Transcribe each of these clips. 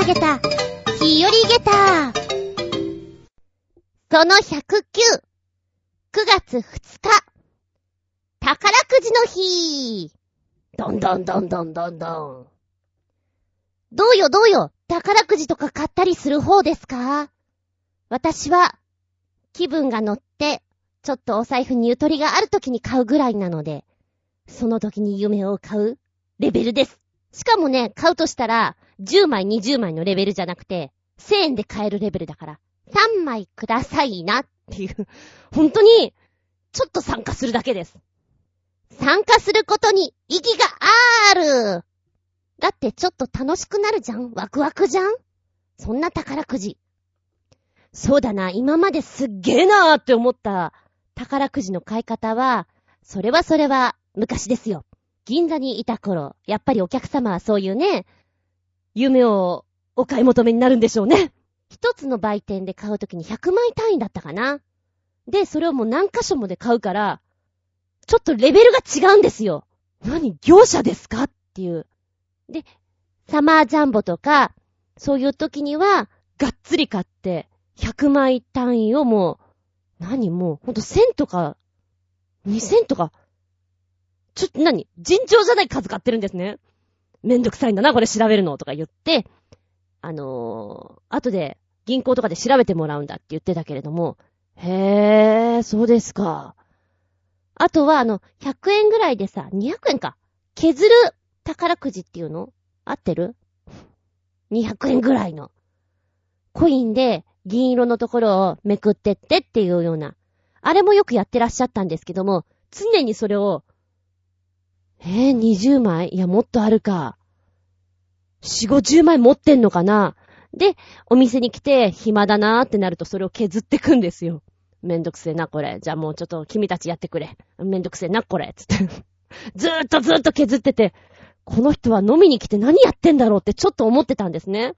投げた、日和ゲタその109、9月2日、宝くじの日。どんどんどんどんどんどん。どうよどうよ、宝くじとか買ったりする方ですか？私は、気分が乗って、ちょっとお財布にゆとりがある時に買うぐらいなので、その時に夢を買うレベルです。しかもね、買うとしたら、10枚20枚のレベルじゃなくて、1000円で買えるレベルだから、3枚くださいなっていう、本当に、ちょっと参加するだけです。参加することに意義があるだってちょっと楽しくなるじゃんワクワクじゃんそんな宝くじ。そうだな、今まですっげーなーって思った宝くじの買い方は、それはそれは昔ですよ。銀座にいた頃、やっぱりお客様はそういうね、夢をお買い求めになるんでしょうね。一つの売店で買うときに100枚単位だったかな。で、それをもう何箇所もで買うから、ちょっとレベルが違うんですよ。何業者ですかっていう。で、サマージャンボとか、そういう時には、がっつり買って、100枚単位をもう、何もう、ほんと1000とか、2000とか、ちょっと何尋常じゃない数買ってるんですね。めんどくさいんだな、これ調べるの、とか言って、あのー、後で銀行とかで調べてもらうんだって言ってたけれども、へー、そうですか。あとは、あの、100円ぐらいでさ、200円か。削る宝くじっていうの？合ってる ?200 円ぐらいの。コインで銀色のところをめくってってっていうような。あれもよくやってらっしゃったんですけども、常にそれを、えー、20枚？いや、もっとあるか。4、50枚持ってんのかな？で、お店に来て暇だなーってなるとそれを削ってくんですよ。めんどくせえな、これ。じゃあもうちょっと君たちやってくれ。めんどくせえな、これ。つって。ずーっとずーっと削ってて、この人は飲みに来て何やってんだろうってちょっと思ってたんですね。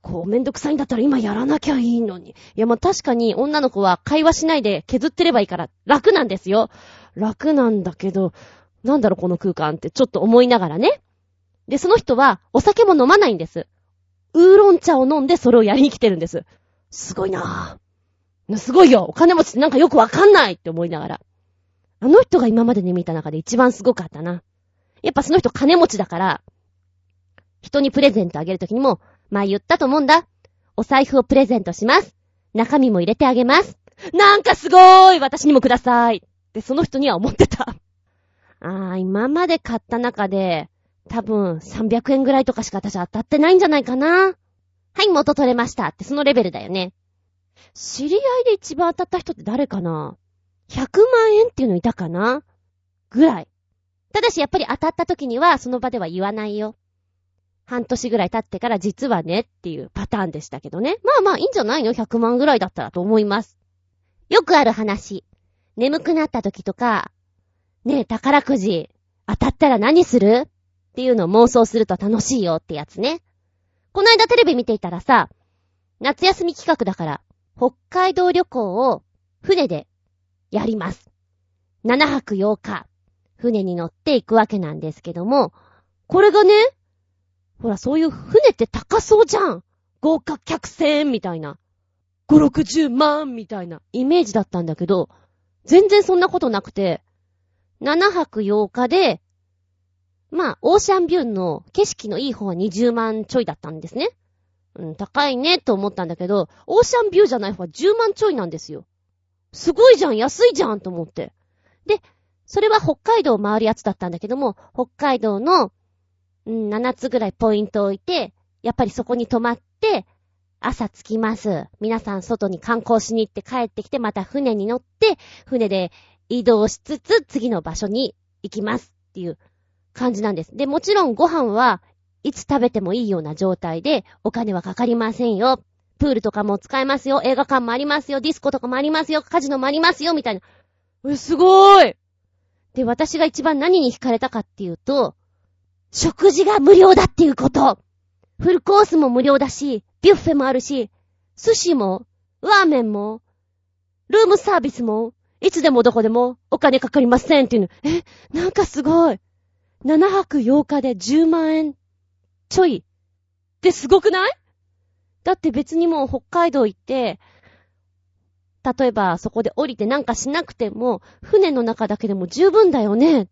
こう、めんどくさいんだったら今やらなきゃいいのに。いや、まあ、確かに女の子は会話しないで削ってればいいから楽なんですよ。楽なんだけど、なんだろこの空間ってちょっと思いながらね。で、その人はお酒も飲まないんです。ウーロン茶を飲んでそれをやりに来てるんです。すごいなぁ。すごいよお金持ちってなんかよくわかんないって思いながら。あの人が今までに見た中で一番すごかったな。やっぱその人金持ちだから、人にプレゼントあげるときにも、前言ったと思うんだ。お財布をプレゼントします。中身も入れてあげます。なんかすごーい私にもくださいってその人には思ってた。あー、今まで買った中で、多分300円ぐらいとかしか私当たってないんじゃないかな。はい、元取れましたってそのレベルだよね。知り合いで一番当たった人って誰かな ?100 万円っていうのいたかな？ぐらい。ただしやっぱり当たった時にはその場では言わないよ。半年ぐらい経ってから実はねっていうパターンでしたけどね。まあまあいいんじゃないの ?100 万ぐらいだったらと思います。よくある話。眠くなった時とか、ねえ、宝くじ、当たったら何する？っていうのを妄想すると楽しいよってやつね。この間テレビ見ていたらさ、夏休み企画だから、北海道旅行を船でやります。7泊8日、船に乗って行くわけなんですけども、これがね、ほらそういう船って高そうじゃん豪華客船みたいな。5、60万みたいなイメージだったんだけど、全然そんなことなくて、7泊8日でまあ、オーシャンビューの景色のいい方は20万ちょいだったんですね。うん、高いねと思ったんだけど、オーシャンビューじゃない方は10万ちょいなんですよ。すごいじゃん安いじゃんと思って。で、それは北海道を回るやつだったんだけども、北海道の、うん、7つぐらいポイントを置いて、やっぱりそこに泊まって、朝着きます。皆さん外に観光しに行って帰ってきて、また船に乗って、船で移動しつつ次の場所に行きますっていう。感じなんです。で、もちろんご飯はいつ食べてもいいような状態でお金はかかりませんよ。プールとかも使えますよ。映画館もありますよ。ディスコとかもありますよ。カジノもありますよ。みたいな。え、すごーいで、私が一番何に惹かれたかっていうと、食事が無料だっていうこと。フルコースも無料だし、ビュッフェもあるし、寿司も、ラーメンも、ルームサービスも、いつでもどこでもお金かかりませんっていうの。え、なんかすごい。7泊8日で10万円ちょいってすごくない？だって別にもう北海道行って、例えばそこで降りてなんかしなくても、船の中だけでも十分だよね。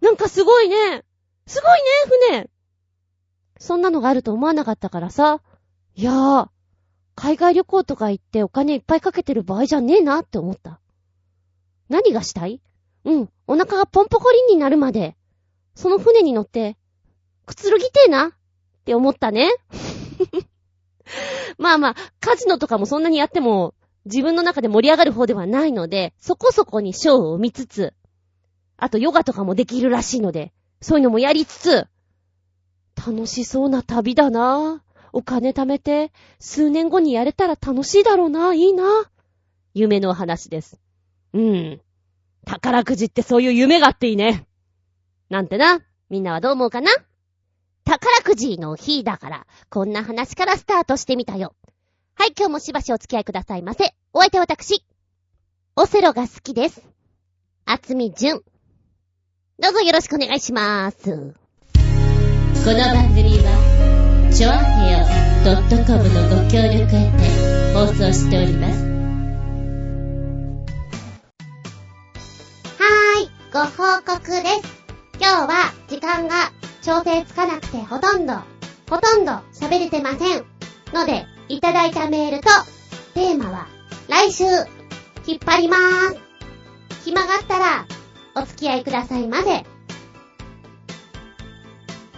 なんかすごいね。すごいね、船。そんなのがあると思わなかったからさ。いやー、海外旅行とか行ってお金いっぱいかけてる場合じゃねえなって思った。何がしたい？うん、お腹がポンポコリンになるまで、その船に乗って、くつろぎてえな？って思ったね。まあまあ、カジノとかもそんなにやっても、自分の中で盛り上がる方ではないので、そこそこにショーを見つつ、あとヨガとかもできるらしいので、そういうのもやりつつ、楽しそうな旅だなお金貯めて、数年後にやれたら楽しいだろうな、いいな。夢の話です。うん。宝くじってそういう夢があっていいね。なんてな。みんなはどう思うかな宝くじの日だから、こんな話からスタートしてみたよ。はい、今日もしばしお付き合いくださいませ。お相手は私。オセロが好きです。あつみじゅん。どうぞよろしくお願いしまーす。この番組は、ちょあへよ .com のご協力へて放送しております。ご報告です。今日は時間が調整つかなくてほとんど、ほとんど喋れてません。ので、いただいたメールと、テーマは、来週、引っ張りまーす。暇があったら、お付き合いくださいませ。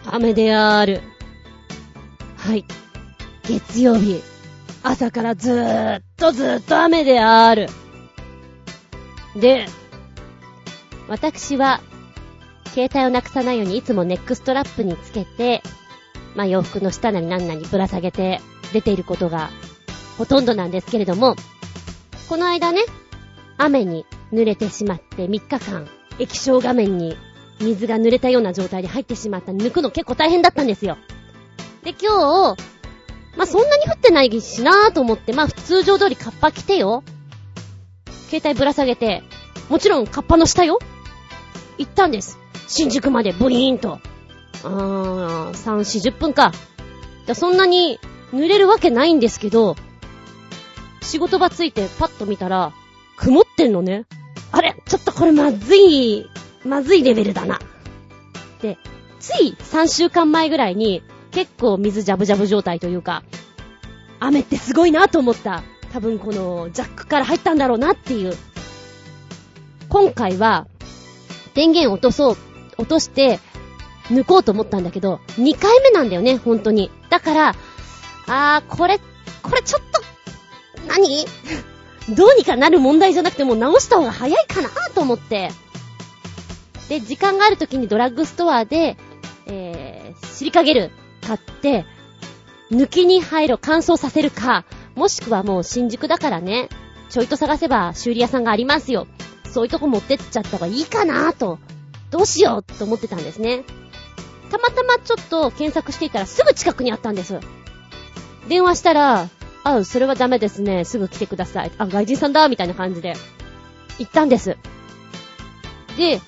雨である。はい。月曜日、朝からずーっとずーっと雨である。で、私は、携帯をなくさないようにいつもネックストラップにつけて、まあ、洋服の下なり何なりぶら下げて出ていることがほとんどなんですけれども、この間ね、雨に濡れてしまって3日間液晶画面に水が濡れたような状態で入ってしまった抜くの結構大変だったんですよ。で、今日、まあ、そんなに降ってないしなーと思って、まあ、通常通りカッパ着てよ。携帯ぶら下げて、もちろんカッパの下よ。行ったんです。新宿までブイーンと。あー、3、40分か。そんなに濡れるわけないんですけど、仕事場ついてパッと見たら、曇ってんのね。あれちょっとこれまずい、まずいレベルだな。で、つい3週間前ぐらいに、結構水ジャブジャブ状態というか、雨ってすごいなと思った。多分このジャックから入ったんだろうなっていう。今回は、電源落とそう、落として、抜こうと思ったんだけど、2回目なんだよね、本当に。だから、あー、これ、これちょっと、何？どうにかなる問題じゃなくてもう直した方が早いかなと思って。で、時間がある時にドラッグストアで、えー、シリカゲル買って、抜きに入る乾燥させるか、もしくはもう新宿だからね、ちょいと探せば修理屋さんがありますよ。そういうとこ持ってっちゃった方がいいかなと、どうしようと思ってたんですね。たまたまちょっと検索していたらすぐ近くにあったんです。電話したら、あ、それはダメですね。すぐ来てください。あ、外人さんだみたいな感じで、行ったんです。で、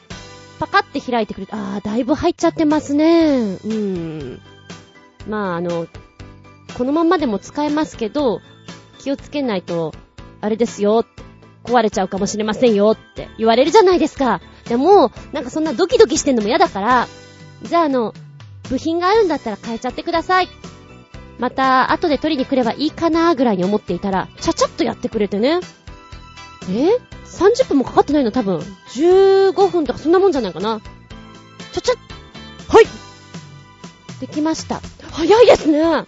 パカって開いてくれて、あー、だいぶ入っちゃってますね。うん。まあ、あの、このまんまでも使えますけど、気をつけないと、あれですよ、壊れちゃうかもしれませんよって言われるじゃないですか。でも、なんかそんなドキドキしてんのも嫌だから、じゃああの、部品があるんだったら変えちゃってくださいまた、後で取りに来ればいいかなーぐらいに思っていたら、ちゃちゃっとやってくれてね。え ?30 分もかかってないの多分。15分とかそんなもんじゃないかな。ちゃちゃはいできました。早いですね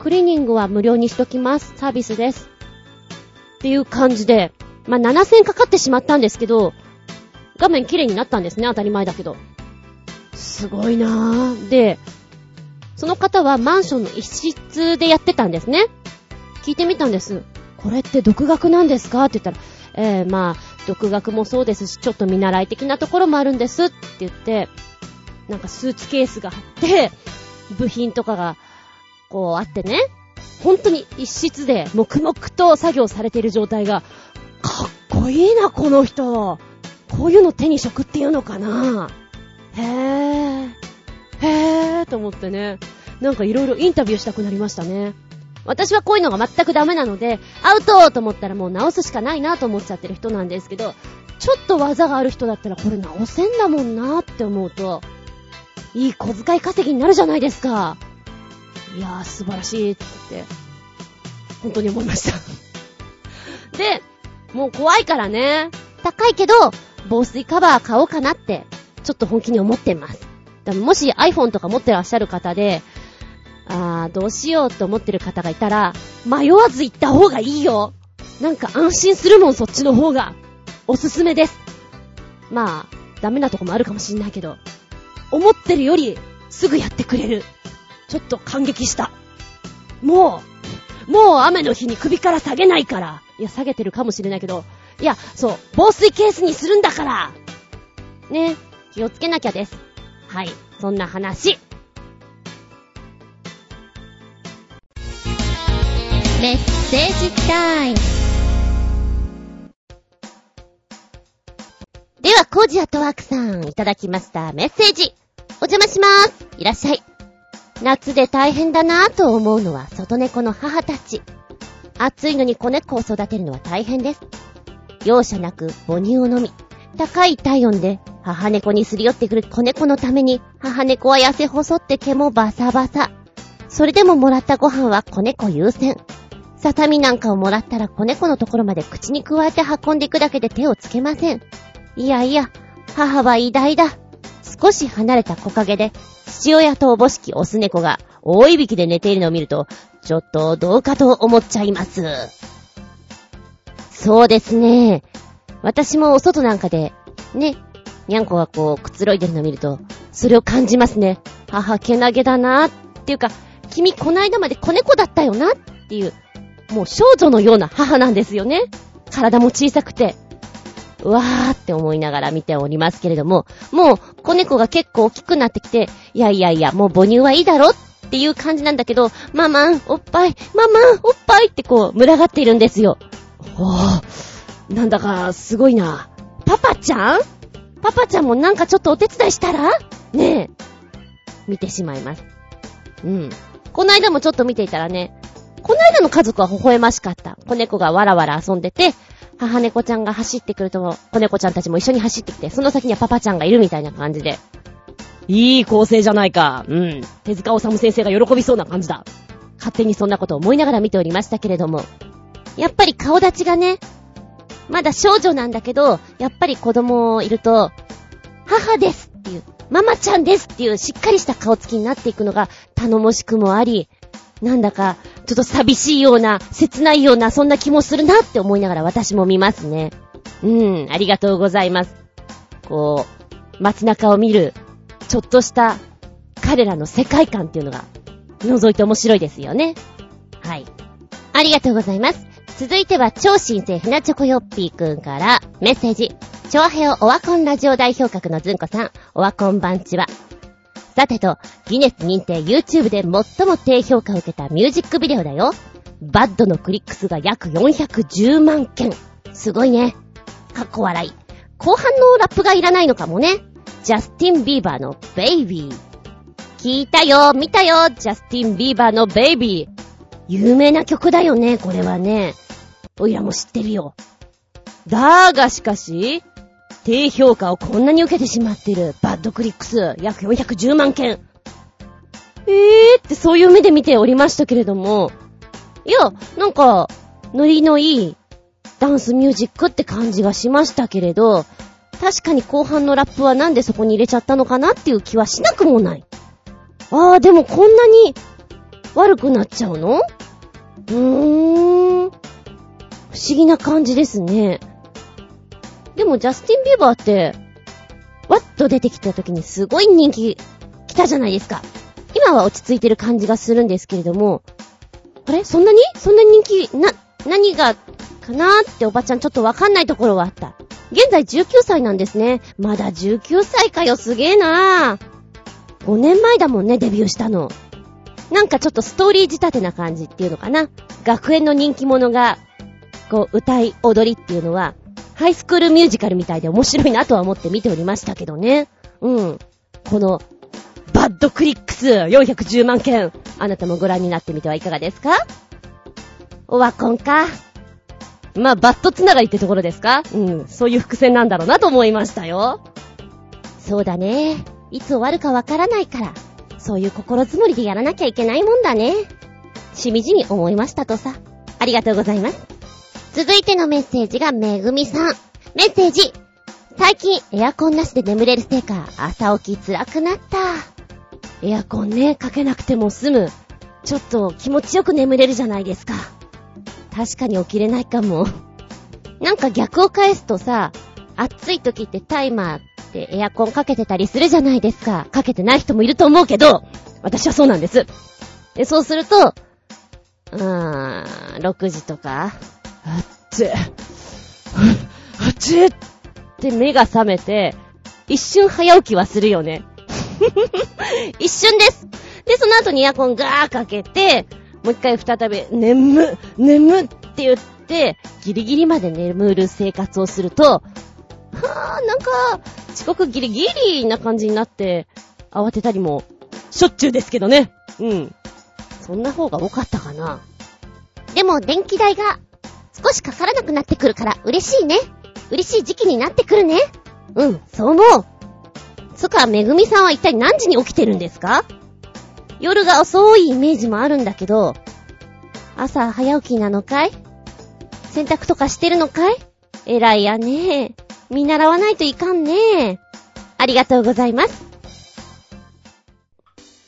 クリーニングは無料にしときます。サービスです。っていう感じで、まあ、7000かかってしまったんですけど、画面綺麗になったんですね、当たり前だけど。すごいなぁ。で、その方はマンションの一室でやってたんですね。聞いてみたんです。これって独学なんですか？って言ったら、えー、まあ、独学もそうですし、ちょっと見習い的なところもあるんですって言って、なんかスーツケースがあって、部品とかが、こうあってね、本当に一室で黙々と作業されている状態が、かっこいいな、この人。こういうの手に職っていうのかなへぇ。へぇと思ってね。なんかいろいろインタビューしたくなりましたね。私はこういうのが全くダメなので、アウトと思ったらもう直すしかないなと思っちゃってる人なんですけど、ちょっと技がある人だったらこれ直せんだもんなって思うと、いい小遣い稼ぎになるじゃないですか。いやー、素晴らしいって言って、本当に思いました。で、もう怖いからね、高いけど、防水カバー買おうかなって、ちょっと本気に思ってます。だからもし iPhone とか持ってらっしゃる方で、あー、どうしようと思ってる方がいたら、迷わず行った方がいいよなんか安心するもん、そっちの方が。おすすめです。まあ、ダメなとこもあるかもしんないけど、思ってるより、すぐやってくれる。ちょっと感激した。もう、もう雨の日に首から下げないから。いや、下げてるかもしれないけど、いや、そう、防水ケースにするんだからね、気をつけなきゃです。はい、そんな話。メッセージタイム。では、コージアットワークさん、いただきましたメッセージ。お邪魔します。いらっしゃい。夏で大変だなぁと思うのは外猫の母たち。暑いのに子猫を育てるのは大変です。容赦なく母乳を飲み、高い体温で母猫にすり寄ってくる子猫のために、母猫は痩せ細って毛もバサバサ。それでももらったご飯は子猫優先。ささみなんかをもらったら子猫のところまで口に加えて運んでいくだけで手をつけません。いやいや、母は偉大だ。少し離れた木陰で、父親とおぼしきオス猫が大いびきで寝ているのを見ると、ちょっとどうかと思っちゃいます。そうですね。私もお外なんかで、ね、にゃんこがこうくつろいでるのを見ると、それを感じますね。母、けなげだなっていうか、君こないだまで子猫だったよなっていう、もう少女のような母なんですよね。体も小さくて。うわーって思いながら見ておりますけれども、もう子猫が結構大きくなってきて、いやいやいや、もう母乳はいいだろっていう感じなんだけど、ママン、おっぱい、ママン、おっぱいってこう、群がっているんですよ。おー、なんだか、すごいな。パパちゃん？パパちゃんもなんかちょっとお手伝いしたら？ねえ。見てしまいます。うん。この間もちょっと見ていたらね、この間の家族は微笑ましかった。子猫がわらわら遊んでて、母猫ちゃんが走ってくると、子猫ちゃんたちも一緒に走ってきて、その先にはパパちゃんがいるみたいな感じで。いい構成じゃないか。うん。手塚治虫先生が喜びそうな感じだ。勝手にそんなことを思いながら見ておりましたけれども。やっぱり顔立ちがね、まだ少女なんだけど、やっぱり子供いると、母ですっていう、ママちゃんですっていうしっかりした顔つきになっていくのが頼もしくもあり、なんだか、ちょっと寂しいような、切ないような、そんな気もするなって思いながら私も見ますね。うん、ありがとうございます。こう、街中を見る、ちょっとした、彼らの世界観っていうのが、覗いて面白いですよね。はい。ありがとうございます。続いては、超新星ひなチョコヨッピーくんから、メッセージ。チョアヘオワコンラジオ代表格のずんこさん、オワコン番地は。さてと、ギネス認定 YouTube で最も低評価を受けたミュージックビデオだよ。バッドのクリック数が約410万件。すごいね。かっこ笑い。後半のラップがいらないのかもね。ジャスティン・ビーバーのベイビー。聞いたよ、見たよ、ジャスティン・ビーバーのベイビー。有名な曲だよね、これはね。おいらも知ってるよ。だがしかし、低評価をこんなに受けてしまってる。バッドクリック数、約410万件。えー？ってそういう目で見ておりましたけれども、いや、なんか、ノリのいいダンスミュージックって感じがしましたけれど、確かに後半のラップはなんでそこに入れちゃったのかなっていう気はしなくもない。あー、でもこんなに悪くなっちゃうの？うーん。不思議な感じですね。でもジャスティン・ビーバーって、わっと出てきた時にすごい人気来たじゃないですか。今は落ち着いてる感じがするんですけれども、あれ？そんなに？そんなに人気、な、何が、かなーっておばちゃんちょっとわかんないところはあった。現在19歳なんですね。まだ19歳かよ、すげえなー。5年前だもんね、デビューしたの。なんかちょっとストーリー仕立てな感じっていうのかな。学園の人気者が、こう、歌い、踊りっていうのは、ハイスクールミュージカルみたいで面白いなとは思って見ておりましたけどね。うん。この、バッドクリック数410万件。あなたもご覧になってみてはいかがですか？オワコンか？まあ、バットつながりってところですか？うん、そういう伏線なんだろうなと思いましたよ。そうだね。いつ終わるかわからないから、そういう心づもりでやらなきゃいけないもんだね。しみじみ思いましたとさ。ありがとうございます。続いてのメッセージがめぐみさん。メッセージ。最近エアコンなしで眠れるせいか、朝起き辛くなった。エアコンね、かけなくても済む。ちょっと気持ちよく眠れるじゃないですか。確かに起きれないかも。なんか逆を返すとさ、暑い時ってタイマーってエアコンかけてたりするじゃないですか。かけてない人もいると思うけど、私はそうなんです。で、そうすると、うーん、6時とか、あっつ、あっち って目が覚めて、一瞬早起きはするよね。一瞬です。で、その後にエアコンガーかけて、もう一回再び、眠、眠って言って、ギリギリまで眠る生活をすると、はぁ、なんか、遅刻ギリギリな感じになって、慌てたりも、しょっちゅうですけどね。うん。そんな方が多かったかな。でも、電気代が少しかからなくなってくるから嬉しいね。嬉しい時期になってくるね。うん、そう思う。そっか、めぐみさんは一体何時に起きてるんですか？夜が遅いイメージもあるんだけど、朝早起きなのかい？洗濯とかしてるのかい？偉いやね。見習わないといかんね。ありがとうございます。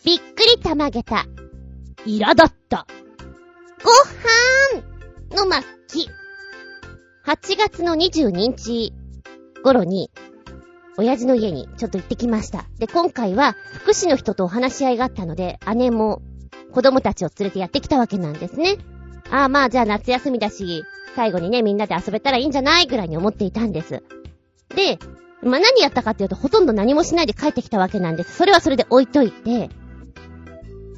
びっくりたまげた。イラだった。ごはーんの末期。8月の22日頃に、親父の家にちょっと行ってきました。で、今回は福祉の人とお話し合いがあったので、姉も子供たちを連れてやってきたわけなんですね。ああ、まあじゃあ夏休みだし、最後にね、みんなで遊べたらいいんじゃないぐらいに思っていたんです。で、まあ何やったかっていうと、ほとんど何もしないで帰ってきたわけなんです。それはそれで置いといて、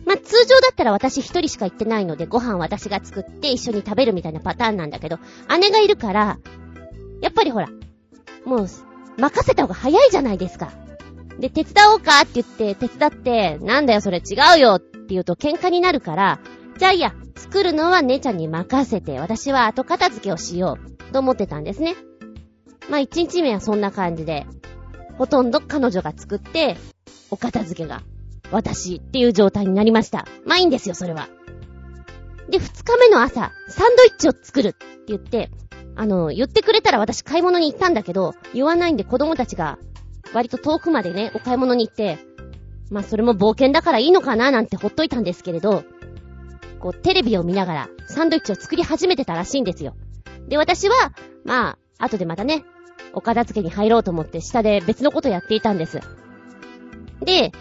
まあ、通常だったら私一人しか行ってないので、ご飯私が作って一緒に食べるみたいなパターンなんだけど、姉がいるから、やっぱりほら、もう、任せた方が早いじゃないですか。で、手伝おうかって言って、手伝って、なんだよそれ違うよって言うと喧嘩になるから、じゃあいや、作るのは姉ちゃんに任せて、私は後片付けをしよう、と思ってたんですね。まあ、一日目はそんな感じで、ほとんど彼女が作って、お片付けが、私っていう状態になりました。まあいいんですよ、それは。で、二日目の朝、サンドイッチを作るって言って、あの、言ってくれたら私買い物に行ったんだけど、言わないんで子供たちが、割と遠くまでね、お買い物に行って、まあそれも冒険だからいいのかななんてほっといたんですけれど、こう、テレビを見ながら、サンドイッチを作り始めてたらしいんですよ。で、私は、まあ、後でまたね、お片付けに入ろうと思って下で別のことやっていたんです。で、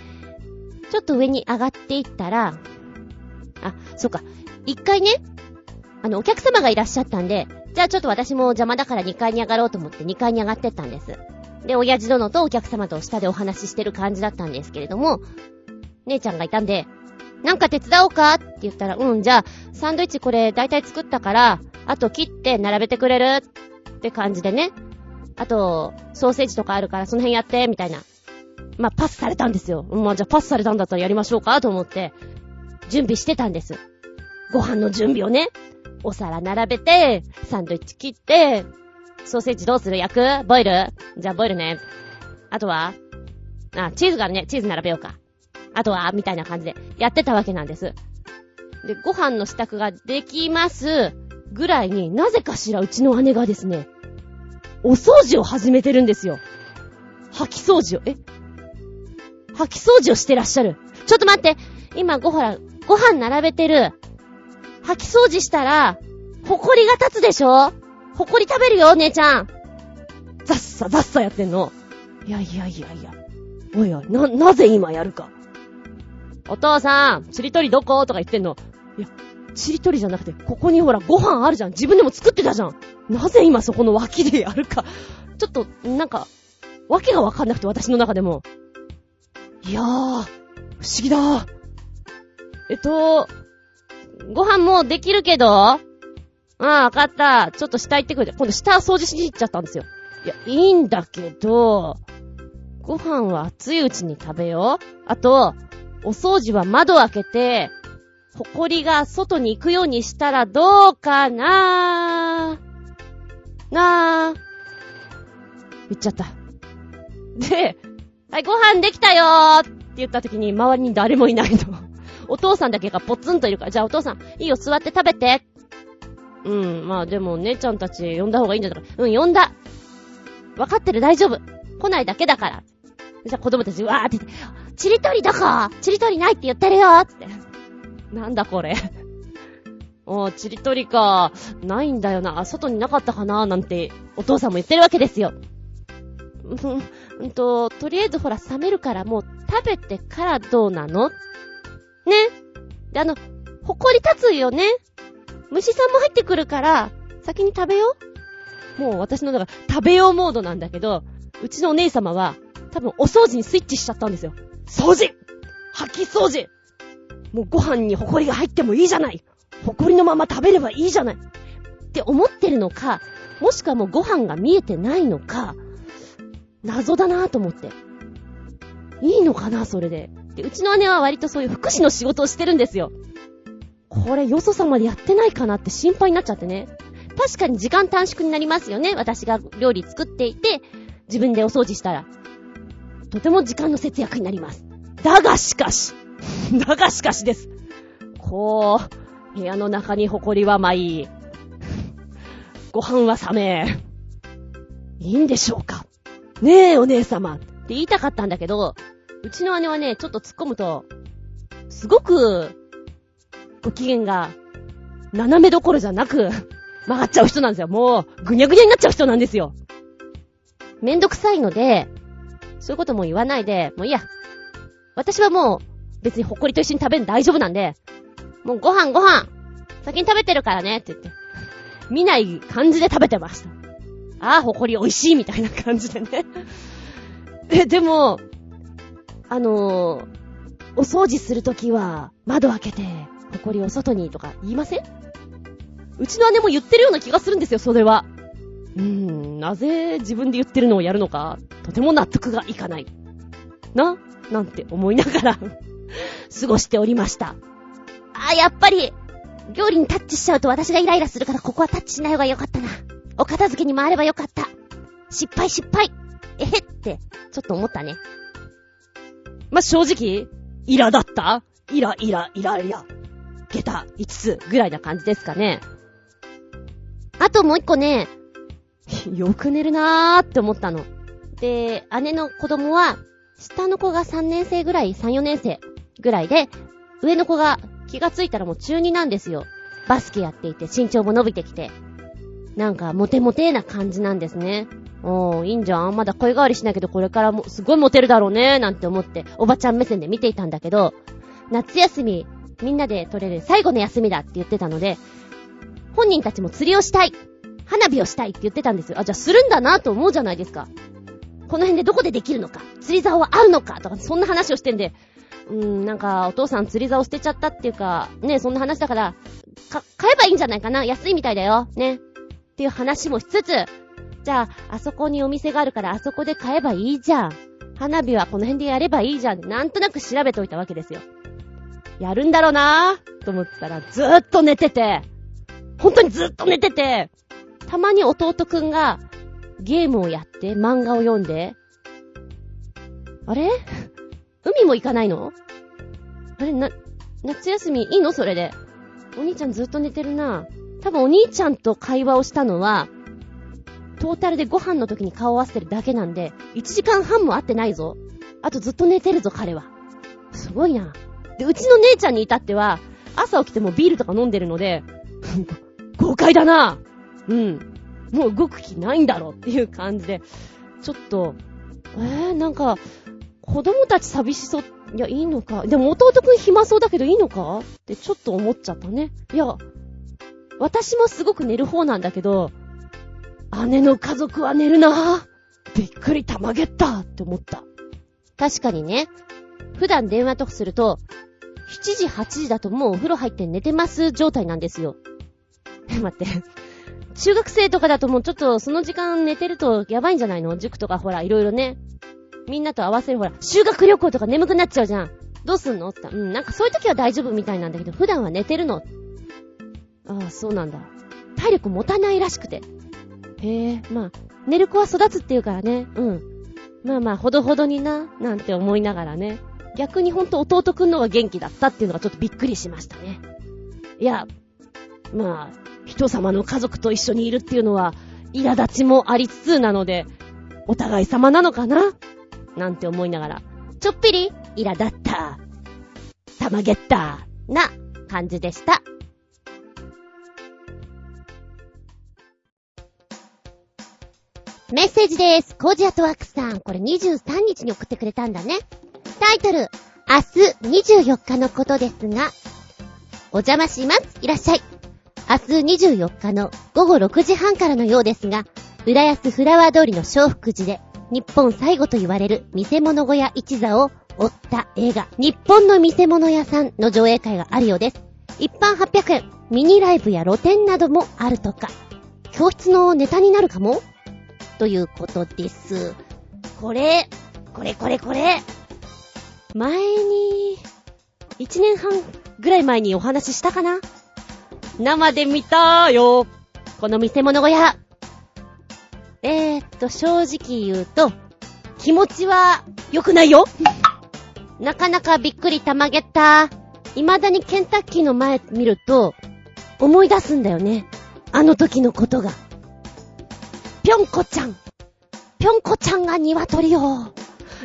ちょっと上に上がっていったら、あ、そっか、一回ね、あの、お客様がいらっしゃったんで、じゃあちょっと私も邪魔だから2階に上がろうと思って2階に上がってったんです。で、親父殿とお客様と下でお話ししてる感じだったんですけれども、姉ちゃんがいたんで、なんか手伝おうかって言ったら、うん、じゃあ、サンドイッチこれ大体作ったから、あと切って並べてくれる？って感じでね。あと、ソーセージとかあるからその辺やって、みたいな。まあ、パスされたんですよ。まあ、じゃあパスされたんだったらやりましょうかと思って、準備してたんです。ご飯の準備をね。お皿並べて、サンドイッチ切って、ソーセージどうする？焼く？ボイル？じゃあボイルね。あとはあ、チーズがあるね。チーズ並べようか。あとはみたいな感じでやってたわけなんです。で、ご飯の支度ができますぐらいになぜかしらうちの姉がですね、お掃除を始めてるんですよ。掃き掃除を。え？掃き掃除をしてらっしゃる。ちょっと待って。今ごほら、ご飯並べてる。掃き掃除したら、ほこりが立つでしょ？ほこり食べるよ、姉ちゃん。ザッサ、ザッサやってんの。いやいやいやいや。おいおい、な、なぜ今やるか。お父さん、ちりとりどこ？とか言ってんの。いや、ちりとりじゃなくて、ここにほら、ご飯あるじゃん。自分でも作ってたじゃん。なぜ今そこの脇でやるか。ちょっと、なんか、わけがわかんなくて、私の中でも。いやー、不思議だ。えっと、ご飯もうできるけど？ああ、わかった。ちょっと下行ってくる。今度下掃除しに行っちゃったんですよ。いや、いいんだけど、ご飯は熱いうちに食べよう。あと、お掃除は窓開けて、埃が外に行くようにしたらどうかななぁ。言っちゃった。で、はい、ご飯できたよーって言った時に周りに誰もいないの。お父さんだけがポツンといるから、じゃあお父さん、いいよ、座って食べて。うん、まあでも姉ちゃんたち呼んだ方がいいんじゃない？か。うん、呼んだ。わかってる、大丈夫。来ないだけだから。じゃあ子供たち、わーって言って、チリトリどこ？チリトリないって言ってるよーって。なんだこれ。おー、チリトリか。ないんだよな。外になかったかなーなんて、お父さんも言ってるわけですよ。うんと、とりあえずほら、冷めるからもう食べてからどうなの？ね？で、あの、ほこり立つよね？虫さんも入ってくるから、先に食べよう？もう私のだから食べようモードなんだけど、うちのお姉様は、多分お掃除にスイッチしちゃったんですよ。掃除吐き掃除もうご飯にホコリが入ってもいいじゃないホコリのまま食べればいいじゃないって思ってるのか、もしくはもうご飯が見えてないのか、謎だなぁと思って。いいのかなそれで。で、うちの姉は割とそういう福祉の仕事をしてるんですよ。これ、よそ様でやってないかなって心配になっちゃってね。確かに時間短縮になりますよね。私が料理作っていて、自分でお掃除したら。とても時間の節約になります。だがしかし、だがしかしです。こう、部屋の中に埃は舞い、ご飯は冷め、いいんでしょうか？ねえ、お姉様って言いたかったんだけど、うちの姉はね、ちょっと突っ込むと、すごく、ご機嫌が、斜めどころじゃなく、曲がっちゃう人なんですよ。もう、ぐにゃぐにゃになっちゃう人なんですよ。めんどくさいので、そういうことも言わないで、もういいや。私はもう、別にほっこりと一緒に食べるの大丈夫なんで、もうご飯ご飯先に食べてるからねって言って、見ない感じで食べてました。ああ、ほこり美味しいみたいな感じでね。で、でも、あのー、お掃除するときは、窓開けて、ほこりを外にとか言いません？うちの姉も言ってるような気がするんですよ、それは。うーん、なぜ自分で言ってるのをやるのか、とても納得がいかない。ななんて思いながら 過ごしておりました。あ、やっぱり、料理にタッチしちゃうと私がイライラするから、ここはタッチしない方がよかったな。お片付けに回ればよかった。失敗失敗。えへって、ちょっと思ったね。ま正直、イラだった？イライライライラ。下駄5つぐらいな感じですかね。あともう一個ね、よく寝るなーって思ったの。で、姉の子供は、下の子が3年生ぐらい、3、4年生ぐらいで、上の子が気がついたらもう中2なんですよ。バスケやっていて身長も伸びてきて。なんか、モテモテな感じなんですね。おー、いいんじゃん？まだ声変わりしないけど、これからも、すごいモテるだろうね、なんて思って、おばちゃん目線で見ていたんだけど、夏休み、みんなで取れる最後の休みだって言ってたので、本人たちも釣りをしたい花火をしたいって言ってたんですよ。あ、じゃあするんだなと思うじゃないですか。この辺でどこでできるのか釣り竿はあるのかとか、そんな話をしてんで、うーん、なんか、お父さん釣り竿捨てちゃったっていうか、ね、そんな話だから、か、買えばいいんじゃないかな？安いみたいだよ。ね。っていう話もしつつ、じゃあ、あそこにお店があるからあそこで買えばいいじゃん。花火はこの辺でやればいいじゃん。なんとなく調べといたわけですよ。やるんだろうなぁ、と思ったらずーっと寝てて、本当にずーっと寝てて、たまに弟くんがゲームをやって漫画を読んで、あれ？海も行かないの？あれ、な、夏休みいいの？それで。お兄ちゃんずっと寝てるなぁ。多分お兄ちゃんと会話をしたのは、トータルでご飯の時に顔を合わせてるだけなんで、1時間半も会ってないぞ。あとずっと寝てるぞ、彼は。すごいな。で、うちの姉ちゃんに至っては、朝起きてもビールとか飲んでるので、豪快だなうん。もう動く気ないんだろっていう感じで、ちょっと、えー、なんか、子供たち寂しそう。いや、いいのか。でも弟くん暇そうだけどいいのかってちょっと思っちゃったね。いや、私もすごく寝る方なんだけど、姉の家族は寝るなぁびっくりたまげったって思った。確かにね、普段電話とかすると、7時、8時だともうお風呂入って寝てます状態なんですよ。え、待って。中学生とかだともうちょっとその時間寝てるとやばいんじゃないの？塾とかほら、いろいろね。みんなと合わせるほら、修学旅行とか眠くなっちゃうじゃん。どうすんの？って言った、うん、なんかそういう時は大丈夫みたいなんだけど、普段は寝てるの。ああ、そうなんだ。体力持たないらしくて。へえ、まあ、寝る子は育つっていうからね。うん。まあまあ、ほどほどにな、なんて思いながらね。逆にほんと弟くんのが元気だったっていうのがちょっとびっくりしましたね。いや、まあ、人様の家族と一緒にいるっていうのは、苛立ちもありつつなので、お互い様なのかな？なんて思いながら、ちょっぴり、苛立った、たまげった、な感じでした。メッセージです。コージアトワークさん。これ23日に送ってくれたんだね。タイトル、明日24日のことですが、お邪魔します。いらっしゃい。明日24日の午後6時半からのようですが、浦安フラワー通りの小福寺で、日本最後と言われる見せ物小屋一座を追った映画、日本の見せ物屋さんの上映会があるようです。一般800円、ミニライブや露店などもあるとか。教室のネタになるかも？ということです。これ、これこれこれ。前に、1年半ぐらい前にお話ししたかな？生で見たよ。この見せ物小屋。えー、っと、正直言うと、気持ちは良くないよ。なかなかびっくりたまげた。未だにケンタッキーの前見ると、思い出すんだよね。あの時のことが。ぴょんこちゃん。ぴょんこちゃんが鶏を、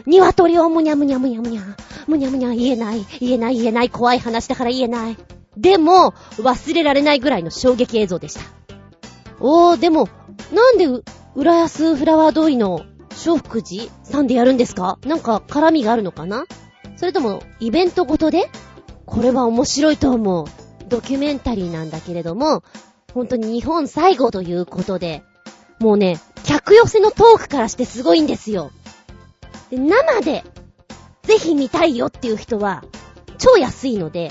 鶏をむにゃむにゃむにゃむにゃ、むにゃむにゃ。言えない、言えない。言えない。怖い話だから言えない。でも、忘れられないぐらいの衝撃映像でした。おー、でも、なんで、浦安フラワー通りの小福寺？さんでやるんですか？なんか絡みがあるのかな？それとも、イベントごとで？これは面白いと思う。ドキュメンタリーなんだけれども、本当に日本最後ということで、もうね、客寄せのトークからしてすごいんですよ。で、生で、ぜひ見たいよっていう人は、超安いので、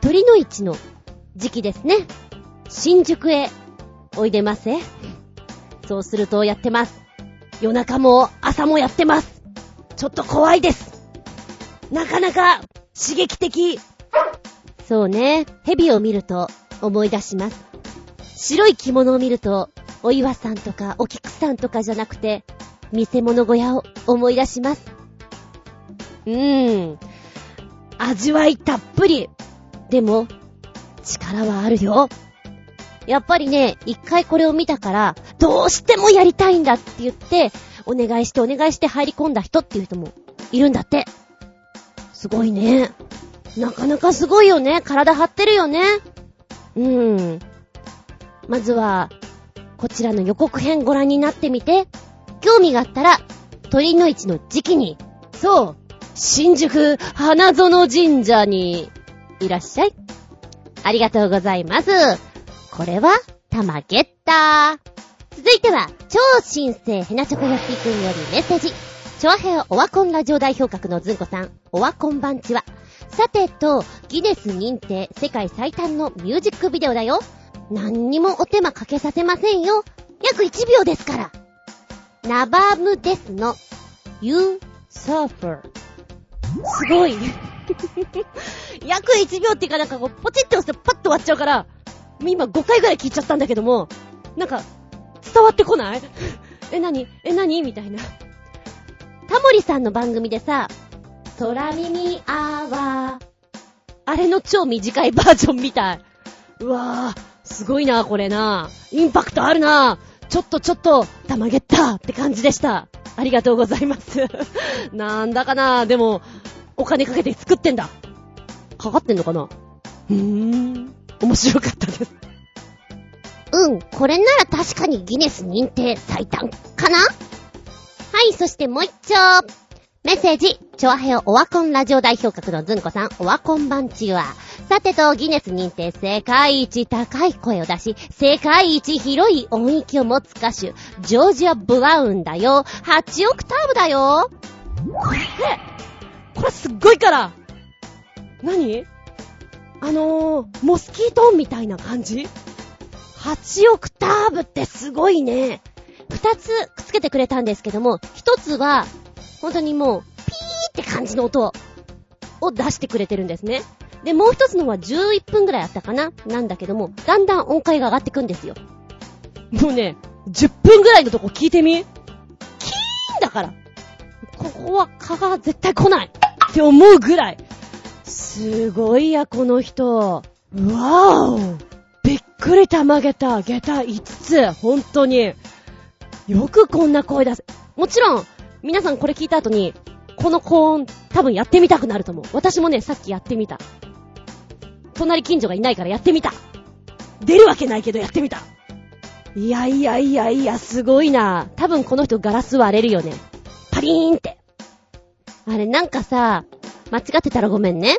鳥の市の時期ですね。新宿へおいでませ。そうするとやってます。夜中も朝もやってます。ちょっと怖いです。なかなか刺激的。そうね。蛇を見ると思い出します。白い着物を見ると、お岩さんとかお菊さんとかじゃなくて、見せ物小屋を思い出します。うーん。味わいたっぷり。でも、力はあるよ。やっぱりね、一回これを見たから、どうしてもやりたいんだって言って、お願いしてお願いして入り込んだ人っていう人もいるんだって。すごいね。なかなかすごいよね。体張ってるよね。うーん。まずは、こちらの予告編ご覧になってみて。興味があったら、鳥の市の時期に、そう、新宿花園神社にいらっしゃい。ありがとうございます。これは、たまげった続いては、超新星ヘナチョコヨッピーくんよりメッセージ。チョアヘアオワコンラジオ代表格のズンコさん、オワコンバンチは。さてと、ギネス認定世界最短のミュージックビデオだよ。何にもお手間かけさせませんよ。約1秒ですから。ナバームですの、You Surfer。すごい。約1秒っていうかなんかこう、ポチって押すとパッと終わっちゃうから、今5回ぐらい聞いちゃったんだけども、なんか、伝わってこない？え、なにえ、なにみたいな。タモリさんの番組でさ、空耳アワー。あれの超短いバージョンみたい。うわぁ、すごいな、これな。インパクトあるな。ちょっとちょっと、たまげったって感じでした。ありがとうございます。なんだかな、でも、お金かけて作ってんだ。かかってんのかなうーん。面白かったです。うん、これなら確かにギネス認定最短かなはい、そしてもう一丁。メッセージ、チョアヘオオワコンラジオ代表格のズンコさん、オワコン番中は、さてとギネス認定世界一高い声を出し、世界一広い音域を持つ歌手、ジョージア・ブラウンだよ。8オクターブだよ。これ、これすっごいから何？あのー、モスキート音みたいな感じ ?8 オクターブってすごいね。二つくっつけてくれたんですけども、一つは、本当にもう、ピーって感じの音。を出してくれてるんですね。で、もう一つのは11分ぐらいあったかな？なんだけども、だんだん音階が上がってくんですよ。もうね、10分ぐらいのとこ聞いてみ？キーンだから。ここは蚊が絶対来ないって思うぐらい。すごいや、この人。わーおびっくりたまげた、下駄5つ。本当に。よくこんな声出す。もちろん、皆さんこれ聞いた後に、この高音、多分やってみたくなると思う。私もね、さっきやってみた。隣近所がいないからやってみた。出るわけないけどやってみた。いやいやいやいや、すごいな。多分この人ガラス割れるよね。パリーンって。あれなんかさ、間違ってたらごめんね。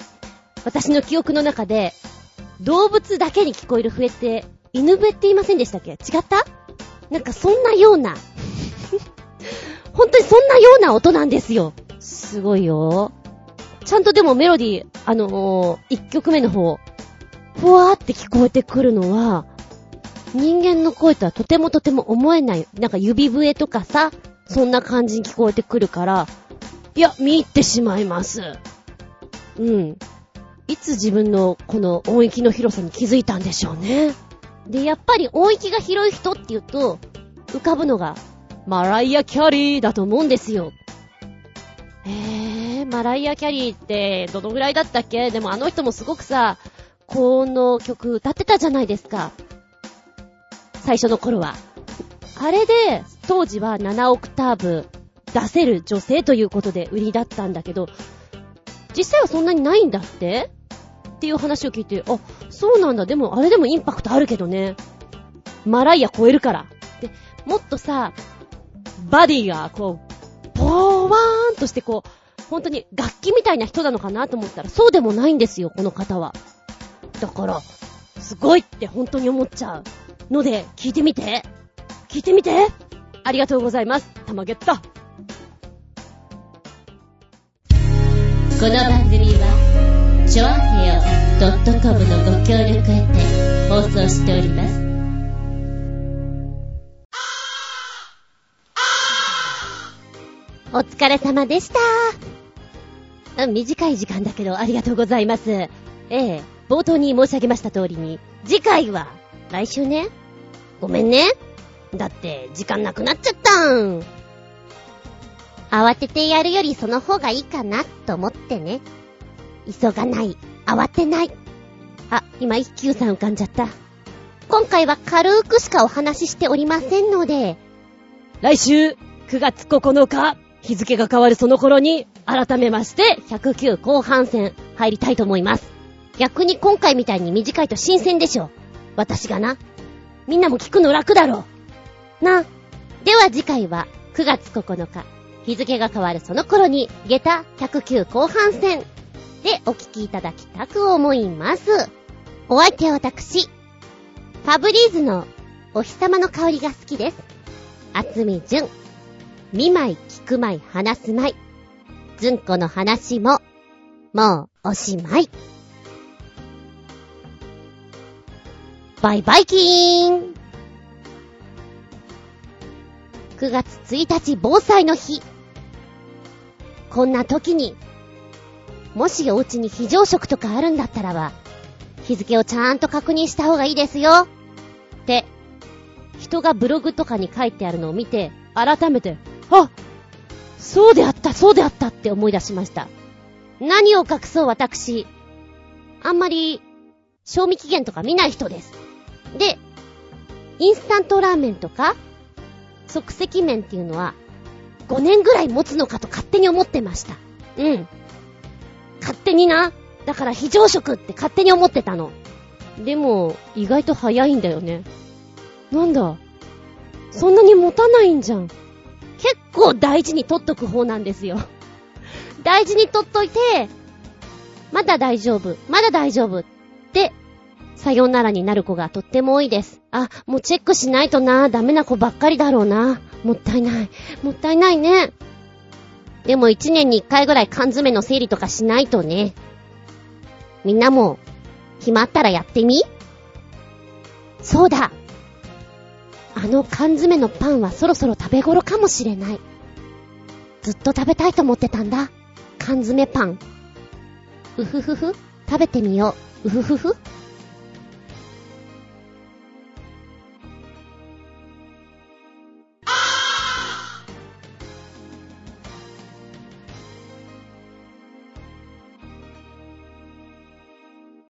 私の記憶の中で、動物だけに聞こえる笛って、犬笛って言いませんでしたっけ？違った？なんかそんなような、本当にそんなような音なんですよ。すごいよ。ちゃんとでもメロディー、あのー、一曲目の方、ふわーって聞こえてくるのは、人間の声とはとてもとても思えない。なんか指笛とかさ、そんな感じに聞こえてくるから、いや、見入ってしまいます。うん。いつ自分のこの音域の広さに気づいたんでしょうね。で、やっぱり音域が広い人って言うと、浮かぶのが、マライア・キャリーだと思うんですよ。えー、マライア・キャリーってどのぐらいだったっけ？でもあの人もすごくさ、高音の曲歌ってたじゃないですか。最初の頃は。あれで、当時は7オクターブ出せる女性ということで売りだったんだけど、実際はそんなにないんだって？っていう話を聞いて、あ、そうなんだ。でも、あれでもインパクトあるけどね。マライア超えるから。で、もっとさ、バディが、こう、ポーワーンとしてこう、本当に楽器みたいな人なのかなと思ったら、そうでもないんですよ、この方は。だから、すごいって本当に思っちゃう。ので、聞いてみて。聞いてみて。ありがとうございます。たまげった。この番組は、ちょあへよ .com のご協力へて放送しております。お疲れ様でした。短い時間だけどありがとうございます。ええ、冒頭に申し上げました通りに、次回は、来週ね、ごめんね。だって、時間なくなっちゃったん。慌ててやるよりその方がいいかな、と思ってね。急がない。慌てない。あ、今一休さん浮かんじゃった。今回は軽くしかお話ししておりませんので。来週、9月9日、日付が変わるその頃に、改めまして、109後半戦、入りたいと思います。逆に今回みたいに短いと新鮮でしょ。私がな。みんなも聞くの楽だろう。な。では次回は9月9日、日付が変わるその頃に、下駄109後半戦でお聞きいただきたく思います。お相手は私、ファブリーズのお日様の香りが好きです。厚み純。見舞い聞く舞い話す舞い。ずんこの話も、もうおしまい。バイバイキーン !9 月1日防災の日。こんな時に、もしお家に非常食とかあるんだったらば、日付をちゃんと確認した方がいいですよ。って、人がブログとかに書いてあるのを見て、改めて、あそうであった、そうであったって思い出しました。何を隠そう私。あんまり、賞味期限とか見ない人です。で、インスタントラーメンとか、即席麺っていうのは、5年ぐらい持つのかと勝手に思ってました。うん。勝手にな。だから非常食って勝手に思ってたの。でも、意外と早いんだよね。なんだ？そんなに持たないんじゃん。構大事に取っとく方なんですよ。大事に取っといて、まだ大丈夫、まだ大丈夫ってさよならになる子がとっても多いです。あ、もうチェックしないとな、ダメな子ばっかりだろうな。もったいない。もったいないね。でも一年に一回ぐらい缶詰の整理とかしないとね。みんなも、決まったらやってみ？そうだ。あの缶詰のパンはそろそろ食べ頃かもしれない。ずっと食べたいと思ってたんだ。缶詰パン。うふふふ。食べてみよう。うふふふ。